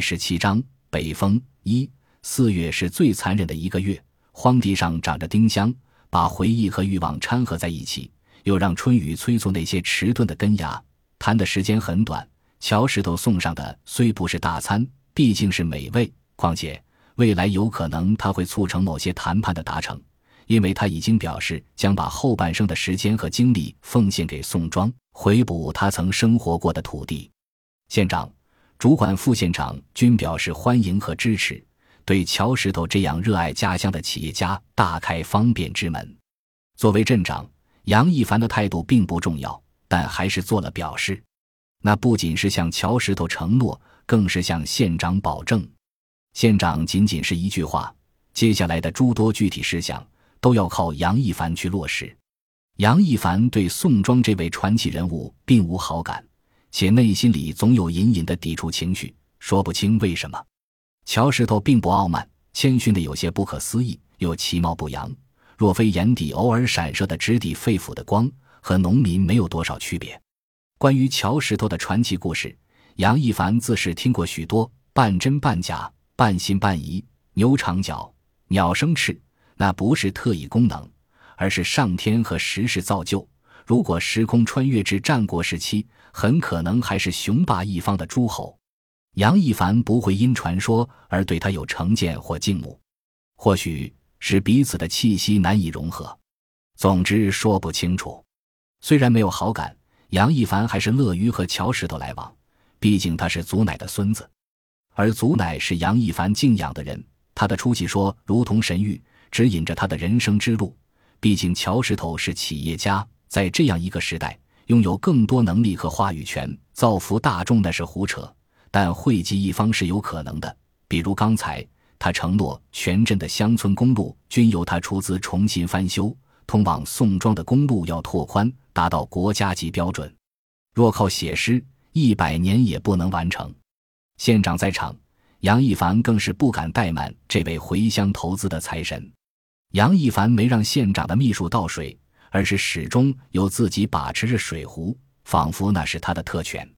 十七章北风一四月是最残忍的一个月，荒地上长着丁香，把回忆和欲望掺合在一起，又让春雨催促那些迟钝的根芽。谈的时间很短，乔石头送上的虽不是大餐，毕竟是美味。况且未来有可能他会促成某些谈判的达成，因为他已经表示将把后半生的时间和精力奉献给宋庄，回补他曾生活过的土地。县长。主管副县长均表示欢迎和支持，对乔石头这样热爱家乡的企业家大开方便之门。作为镇长，杨一凡的态度并不重要，但还是做了表示。那不仅是向乔石头承诺，更是向县长保证。县长仅仅是一句话，接下来的诸多具体事项都要靠杨一凡去落实。杨一凡对宋庄这位传奇人物并无好感。且内心里总有隐隐的抵触情绪，说不清为什么。乔石头并不傲慢，谦逊的有些不可思议，又其貌不扬。若非眼底偶尔闪烁的直抵肺腑的光，和农民没有多少区别。关于乔石头的传奇故事，杨一凡自是听过许多，半真半假，半信半疑。牛长角，鸟生翅，那不是特异功能，而是上天和时势造就。如果时空穿越至战国时期，很可能还是雄霸一方的诸侯。杨一凡不会因传说而对他有成见或敬慕，或许是彼此的气息难以融合。总之说不清楚。虽然没有好感，杨一凡还是乐于和乔石头来往，毕竟他是祖奶的孙子，而祖奶是杨一凡敬仰的人。他的出息说如同神谕，指引着他的人生之路。毕竟乔石头是企业家。在这样一个时代，拥有更多能力和话语权，造福大众那是胡扯；但惠及一方是有可能的。比如刚才他承诺，全镇的乡村公路均由他出资重新翻修，通往宋庄的公路要拓宽，达到国家级标准。若靠写诗，一百年也不能完成。县长在场，杨一凡更是不敢怠慢这位回乡投资的财神。杨一凡没让县长的秘书倒水。而是始终由自己把持着水壶，仿佛那是他的特权。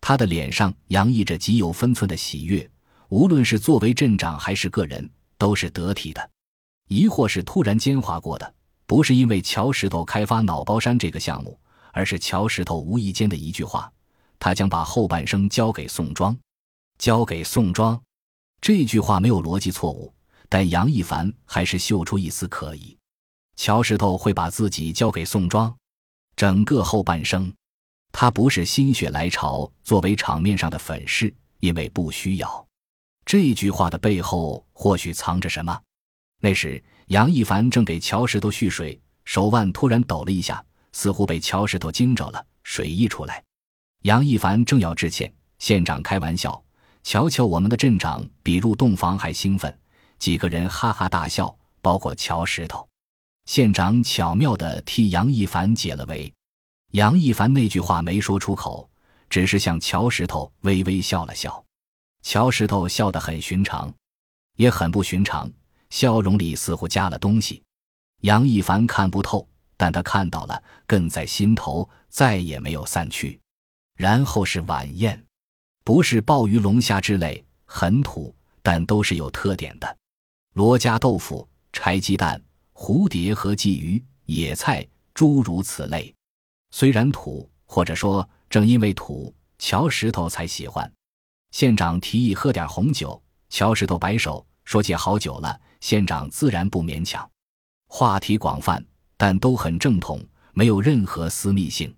他的脸上洋溢着极有分寸的喜悦，无论是作为镇长还是个人，都是得体的。疑惑是突然间划过的，不是因为乔石头开发脑包山这个项目，而是乔石头无意间的一句话：他将把后半生交给宋庄，交给宋庄。这句话没有逻辑错误，但杨一凡还是嗅出一丝可疑。乔石头会把自己交给宋庄，整个后半生，他不是心血来潮作为场面上的粉饰，因为不需要。这句话的背后或许藏着什么？那时杨一凡正给乔石头蓄水，手腕突然抖了一下，似乎被乔石头惊着了，水溢出来。杨一凡正要致歉，县长开玩笑：“瞧瞧我们的镇长，比入洞房还兴奋。”几个人哈哈大笑，包括乔石头。县长巧妙地替杨一凡解了围，杨一凡那句话没说出口，只是向乔石头微微笑了笑。乔石头笑得很寻常，也很不寻常，笑容里似乎加了东西。杨一凡看不透，但他看到了，更在心头，再也没有散去。然后是晚宴，不是鲍鱼龙虾之类，很土，但都是有特点的：罗家豆腐、柴鸡蛋。蝴蝶和鲫鱼、野菜，诸如此类，虽然土，或者说正因为土，乔石头才喜欢。县长提议喝点红酒，乔石头摆手说：“借好酒了。”县长自然不勉强。话题广泛，但都很正统，没有任何私密性。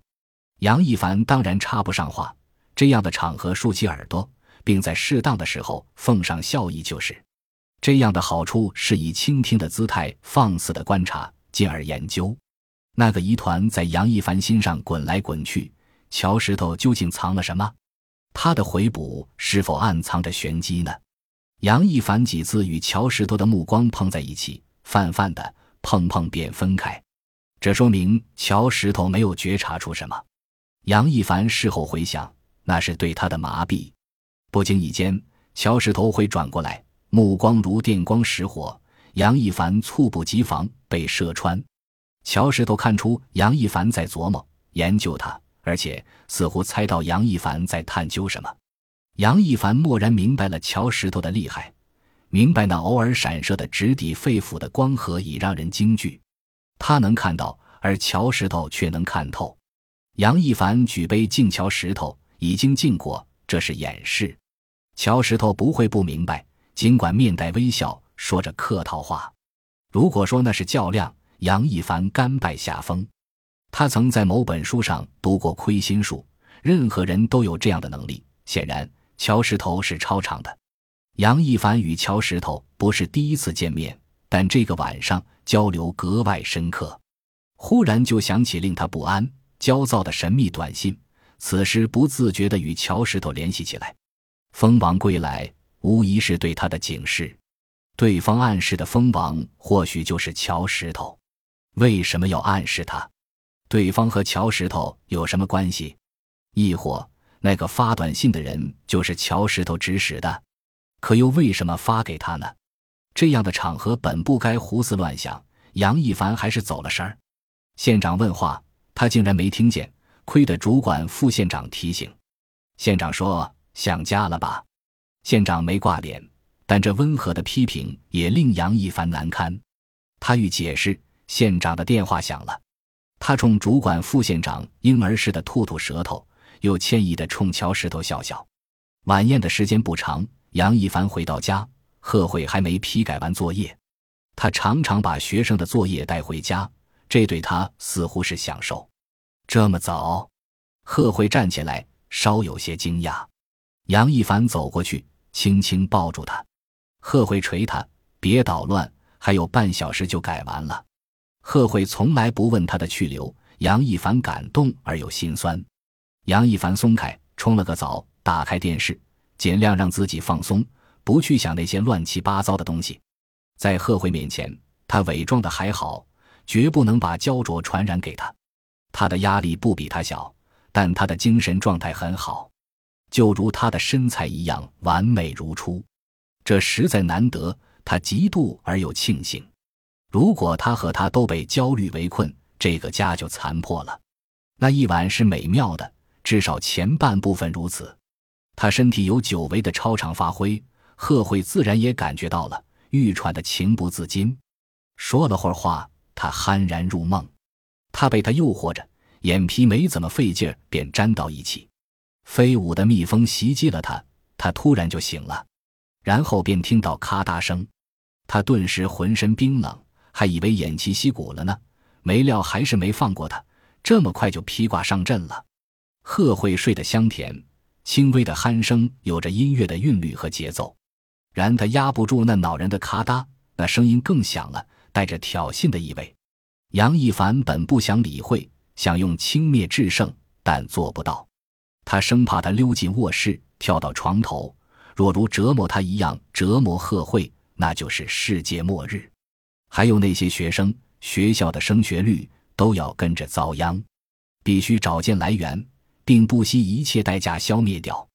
杨一凡当然插不上话，这样的场合竖起耳朵，并在适当的时候奉上笑意就是。这样的好处是以倾听的姿态放肆的观察，进而研究。那个疑团在杨一凡心上滚来滚去，乔石头究竟藏了什么？他的回补是否暗藏着玄机呢？杨一凡几次与乔石头的目光碰在一起，泛泛的碰碰便分开，这说明乔石头没有觉察出什么。杨一凡事后回想，那是对他的麻痹。不经意间，乔石头会转过来。目光如电光石火，杨一凡猝不及防被射穿。乔石头看出杨一凡在琢磨研究他，而且似乎猜到杨一凡在探究什么。杨一凡蓦然明白了乔石头的厉害，明白那偶尔闪射的直抵肺腑的光和已让人惊惧。他能看到，而乔石头却能看透。杨一凡举杯敬乔石头，已经敬过，这是掩饰。乔石头不会不明白，尽管面带微笑，说着客套话。如果说那是较量，杨一凡甘拜下风。他曾在某本书上读过亏心术，任何人都有这样的能力。显然，乔石头是超常的。杨一凡与乔石头不是第一次见面，但这个晚上交流格外深刻。忽然就想起令他不安、焦躁的神秘短信，此时不自觉地与乔石头联系起来。蜂王归来，无疑是对他的警示。对方暗示的蜂王，或许就是乔石头。为什么要暗示他？对方和乔石头有什么关系？亦或那个发短信的人就是乔石头指使的？可又为什么发给他呢？这样的场合本不该胡思乱想。杨一凡还是走了神儿。县长问话，他竟然没听见，亏得主管副县长提醒。县长说。想家了吧？县长没挂脸，但这温和的批评也令杨一凡难堪。他欲解释，县长的电话响了。他冲主管副县长婴儿似的吐吐舌头，又歉意的冲乔石头笑笑。晚宴的时间不长，杨一凡回到家，贺慧还没批改完作业。他常常把学生的作业带回家，这对他似乎是享受。这么早？贺慧站起来，稍有些惊讶。杨一凡走过去，轻轻抱住他。贺慧捶他：“别捣乱，还有半小时就改完了。”贺慧从来不问他的去留，杨一凡感动而又心酸。杨一凡松开，冲了个澡，打开电视，尽量让自己放松，不去想那些乱七八糟的东西。在贺慧面前，他伪装的还好，绝不能把焦灼传染给他。他的压力不比他小，但他的精神状态很好。就如他的身材一样完美如初，这实在难得。他嫉妒而又庆幸。如果他和他都被焦虑围困，这个家就残破了。那一晚是美妙的，至少前半部分如此。他身体有久违的超常发挥，贺慧自然也感觉到了，欲喘的情不自禁。说了会儿话，他酣然入梦。他被他诱惑着，眼皮没怎么费劲儿，便粘到一起。飞舞的蜜蜂袭击了他，他突然就醒了，然后便听到咔嗒声，他顿时浑身冰冷，还以为偃旗息鼓了呢，没料还是没放过他，这么快就披挂上阵了。贺慧睡得香甜，轻微的鼾声有着音乐的韵律和节奏，然他压不住那恼人的咔嗒，那声音更响了，带着挑衅的意味。杨一凡本不想理会，想用轻蔑制胜，但做不到。他生怕他溜进卧室，跳到床头，若如折磨他一样折磨贺慧，那就是世界末日。还有那些学生，学校的升学率都要跟着遭殃，必须找见来源，并不惜一切代价消灭掉。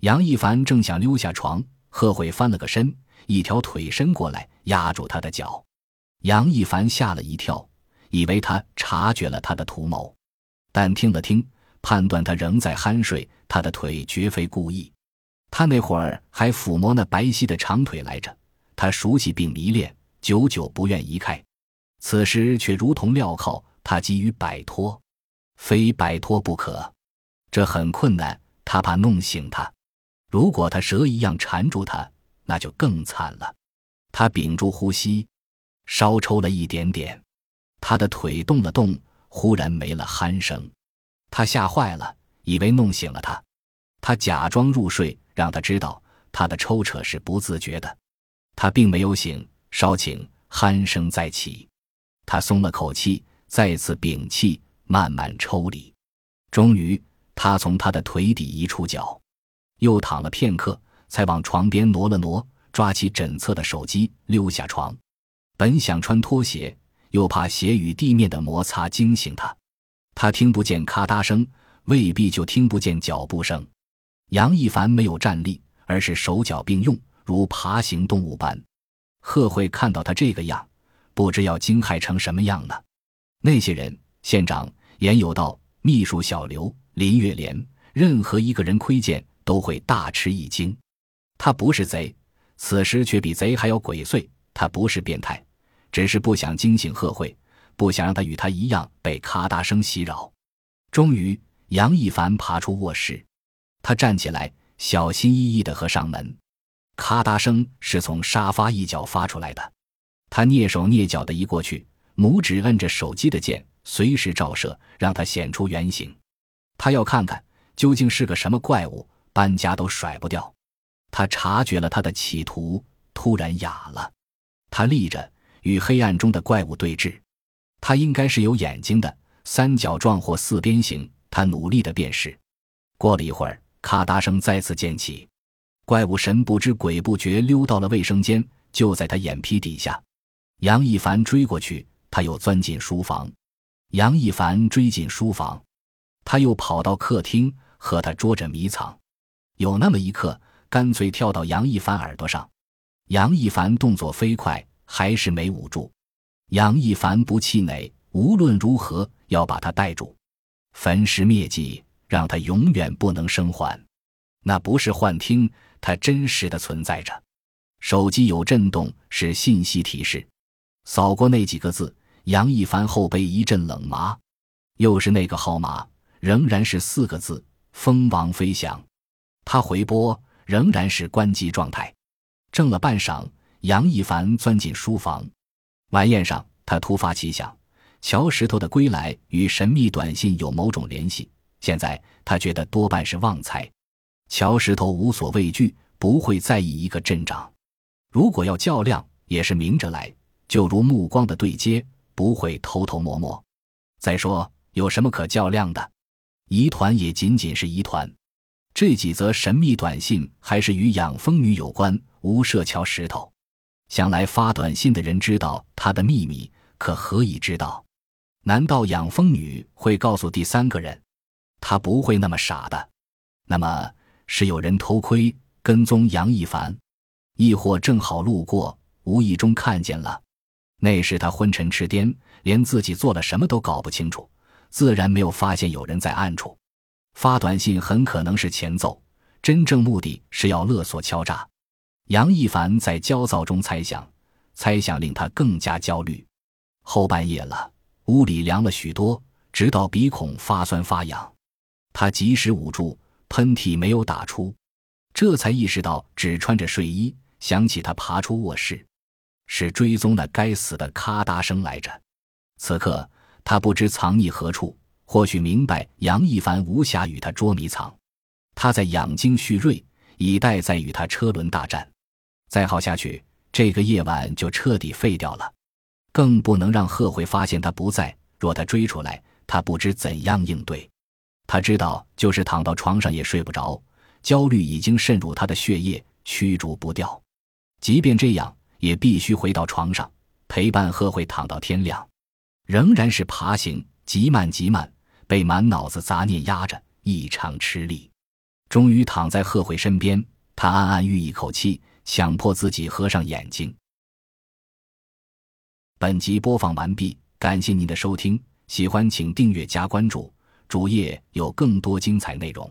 杨一凡正想溜下床，贺慧翻了个身，一条腿伸过来压住他的脚。杨一凡吓了一跳，以为他察觉了他的图谋，但听了听。判断他仍在酣睡，他的腿绝非故意。他那会儿还抚摸那白皙的长腿来着，他熟悉并迷恋，久久不愿移开。此时却如同镣铐，他急于摆脱，非摆脱不可。这很困难，他怕弄醒他。如果他蛇一样缠住他，那就更惨了。他屏住呼吸，稍抽了一点点，他的腿动了动，忽然没了鼾声。他吓坏了，以为弄醒了他。他假装入睡，让他知道他的抽扯是不自觉的。他并没有醒，稍顷鼾声再起。他松了口气，再次屏气，慢慢抽离。终于，他从他的腿底移出脚，又躺了片刻，才往床边挪了挪，抓起枕侧的手机，溜下床。本想穿拖鞋，又怕鞋与地面的摩擦惊醒他。他听不见咔嗒声，未必就听不见脚步声。杨一凡没有站立，而是手脚并用，如爬行动物般。贺慧看到他这个样，不知要惊骇成什么样呢？那些人，县长严有道、秘书小刘、林月莲，任何一个人窥见，都会大吃一惊。他不是贼，此时却比贼还要鬼祟。他不是变态，只是不想惊醒贺慧，不想让他与他一样被咔嗒声袭扰。终于，杨一凡爬出卧室，他站起来，小心翼翼地合上门。咔嗒声是从沙发一角发出来的。他蹑手蹑脚地移过去，拇指摁着手机的键，随时照射，让它显出原形。他要看看究竟是个什么怪物，搬家都甩不掉。他察觉了他的企图，突然哑了。他立着，与黑暗中的怪物对峙。它应该是有眼睛的。三角状或四边形，他努力的辨识。过了一会儿，咔嗒声再次渐起，怪物神不知鬼不觉溜到了卫生间，就在他眼皮底下。杨一凡追过去，他又钻进书房。杨一凡追进书房，他又跑到客厅和他捉着迷藏。有那么一刻，干脆跳到杨一凡耳朵上。杨一凡动作飞快，还是没捂住。杨一凡不气馁，无论如何。要把他带住，焚尸灭迹，让他永远不能生还。那不是幻听，他真实的存在着。手机有震动，是信息提示。扫过那几个字，杨一凡后背一阵冷麻。又是那个号码，仍然是四个字：蜂王飞翔。他回拨，仍然是关机状态。怔了半晌，杨一凡钻进书房。晚宴上，他突发奇想。乔石头的归来与神秘短信有某种联系，现在他觉得多半是妄猜。乔石头无所畏惧，不会在意一个镇长。如果要较量，也是明着来，就如目光的对接，不会偷偷摸摸。再说，有什么可较量的？疑团也仅仅是疑团。这几则神秘短信还是与养蜂女有关，无涉乔石头。想来发短信的人知道他的秘密，可何以知道？难道养蜂女会告诉第三个人？她不会那么傻的。那么是有人偷窥跟踪杨一凡，亦或正好路过，无意中看见了？那时他昏沉痴癫，连自己做了什么都搞不清楚，自然没有发现有人在暗处发短信。很可能是前奏，真正目的是要勒索敲诈。杨一凡在焦躁中猜想，猜想令他更加焦虑。后半夜了。屋里凉了许多，直到鼻孔发酸发痒。他及时捂住，喷嚏没有打出，这才意识到只穿着睡衣。想起他爬出卧室，是追踪那该死的咔嗒声来着。此刻他不知藏匿何处，或许明白杨一凡无暇与他捉迷藏。他在养精蓄锐，以待再与他车轮大战。再耗下去，这个夜晚就彻底废掉了。更不能让贺慧发现他不在。若他追出来，他不知怎样应对。他知道，就是躺到床上也睡不着，焦虑已经渗入他的血液，驱逐不掉。即便这样，也必须回到床上，陪伴贺慧躺到天亮。仍然是爬行，极慢极慢，被满脑子杂念压着，异常吃力。终于躺在贺慧身边，他暗暗吁一口气，强迫自己合上眼睛。本集播放完毕，感谢您的收听，喜欢请订阅加关注，主页有更多精彩内容。